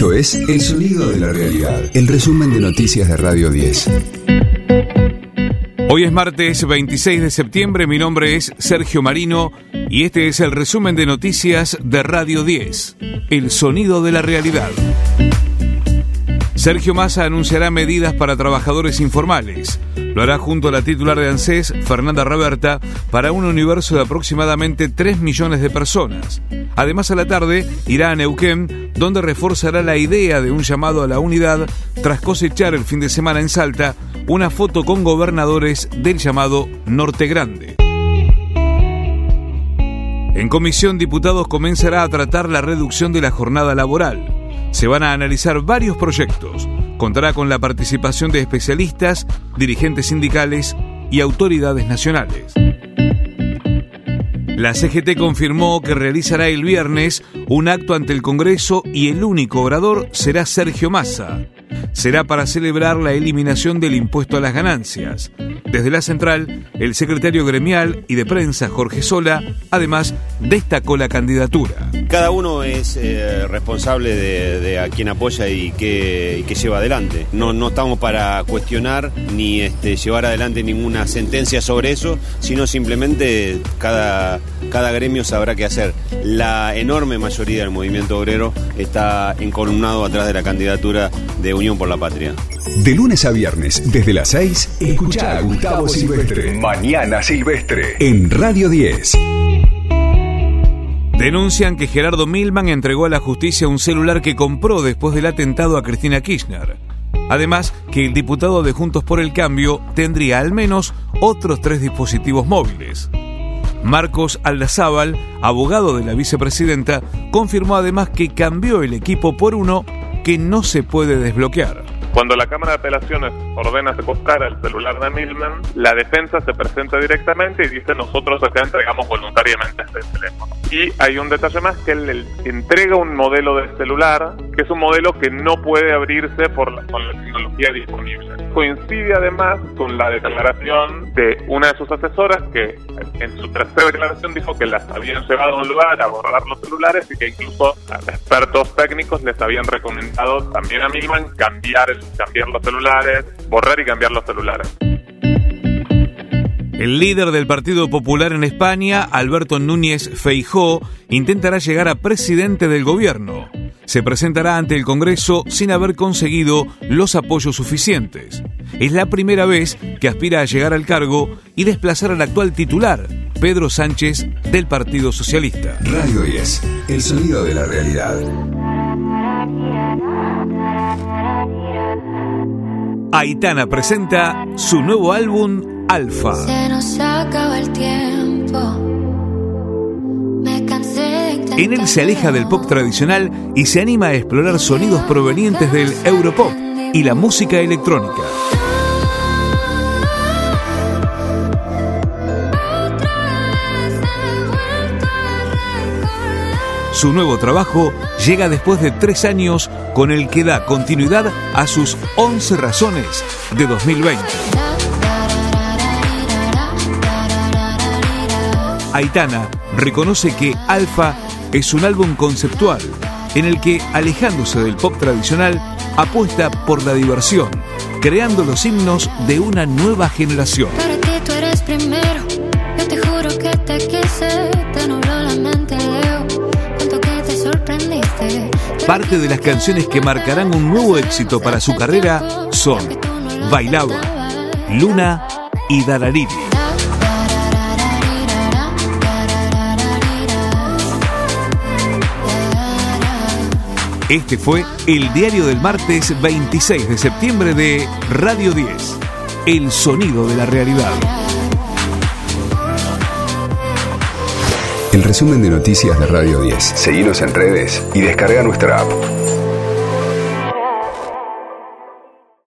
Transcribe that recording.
Esto es El Sonido de la Realidad, el resumen de noticias de Radio 10. Hoy es martes 26 de septiembre, mi nombre es Sergio Marino y este es el resumen de noticias de Radio 10, El Sonido de la Realidad. Sergio Massa anunciará medidas para trabajadores informales. Lo hará junto a la titular de ANSES, Fernanda Roberta, para un universo de aproximadamente 3 millones de personas. Además, a la tarde irá a Neuquén, donde reforzará la idea de un llamado a la unidad tras cosechar el fin de semana en Salta una foto con gobernadores del llamado Norte Grande. En comisión, diputados comenzará a tratar la reducción de la jornada laboral se van a analizar varios proyectos. Contará con la participación de especialistas, dirigentes sindicales y autoridades nacionales. La CGT confirmó que realizará el viernes un acto ante el Congreso y el único orador será Sergio Massa. Será para celebrar la eliminación del impuesto a las ganancias. Desde la central, el secretario gremial y de prensa Jorge Sola, además, destacó la candidatura. Cada uno es eh, responsable de, a quien apoya y que, lleva adelante. No, no estamos para cuestionar ni este, llevar adelante ninguna sentencia sobre eso, sino simplemente cada, cada gremio sabrá qué hacer. La enorme mayoría del movimiento obrero está encolumnado atrás de la candidatura de Unión por la Patria. De lunes a viernes, desde las 6, escucha a Gustavo Silvestre. Mañana Silvestre. En Radio 10. Denuncian que Gerardo Milman entregó a la justicia un celular que compró después del atentado a Cristina Kirchner. Además, que el diputado de Juntos por el Cambio tendría al menos otros tres dispositivos móviles. Marcos Aldazábal, abogado de la vicepresidenta, confirmó además que cambió el equipo por uno que no se puede desbloquear. Cuando la Cámara de Apelaciones ordena secuestrar el celular de Milman, la defensa se presenta directamente y dice nosotros acá entregamos voluntariamente este teléfono. Y hay un detalle más que él entrega un modelo de celular que es un modelo que no puede abrirse por con la tecnología disponible. Coincide además con la declaración de una de sus asesoras que en su tercera declaración dijo que las habían llevado a un lugar a borrar los celulares y que incluso expertos técnicos les habían recomendado también a Milman cambiar, cambiar los celulares, borrar y cambiar los celulares. El líder del Partido Popular en España, Alberto Núñez Feijó, intentará llegar a presidente del gobierno. Se presentará ante el Congreso sin haber conseguido los apoyos suficientes. Es la primera vez que aspira a llegar al cargo y desplazar al actual titular, Pedro Sánchez, del Partido Socialista. Radio 10, el sonido de la realidad. Aitana presenta su nuevo álbum Alfa. Se nos acaba el tiempo. En él se aleja del pop tradicional y se anima a explorar sonidos provenientes del europop y la música electrónica. Su nuevo trabajo llega después de tres años con el que da continuidad a sus 11 razones de 2020. Aitana reconoce que Alfa es un álbum conceptual en el que, alejándose del pop tradicional, apuesta por la diversión, creando los himnos de una nueva generación. Parte de las canciones que marcarán un nuevo éxito para su carrera son Bailaba, Luna y Darariri. Este fue el diario del martes 26 de septiembre de Radio 10, El Sonido de la Realidad. El resumen de noticias de Radio 10. Seguimos en redes y descarga nuestra app.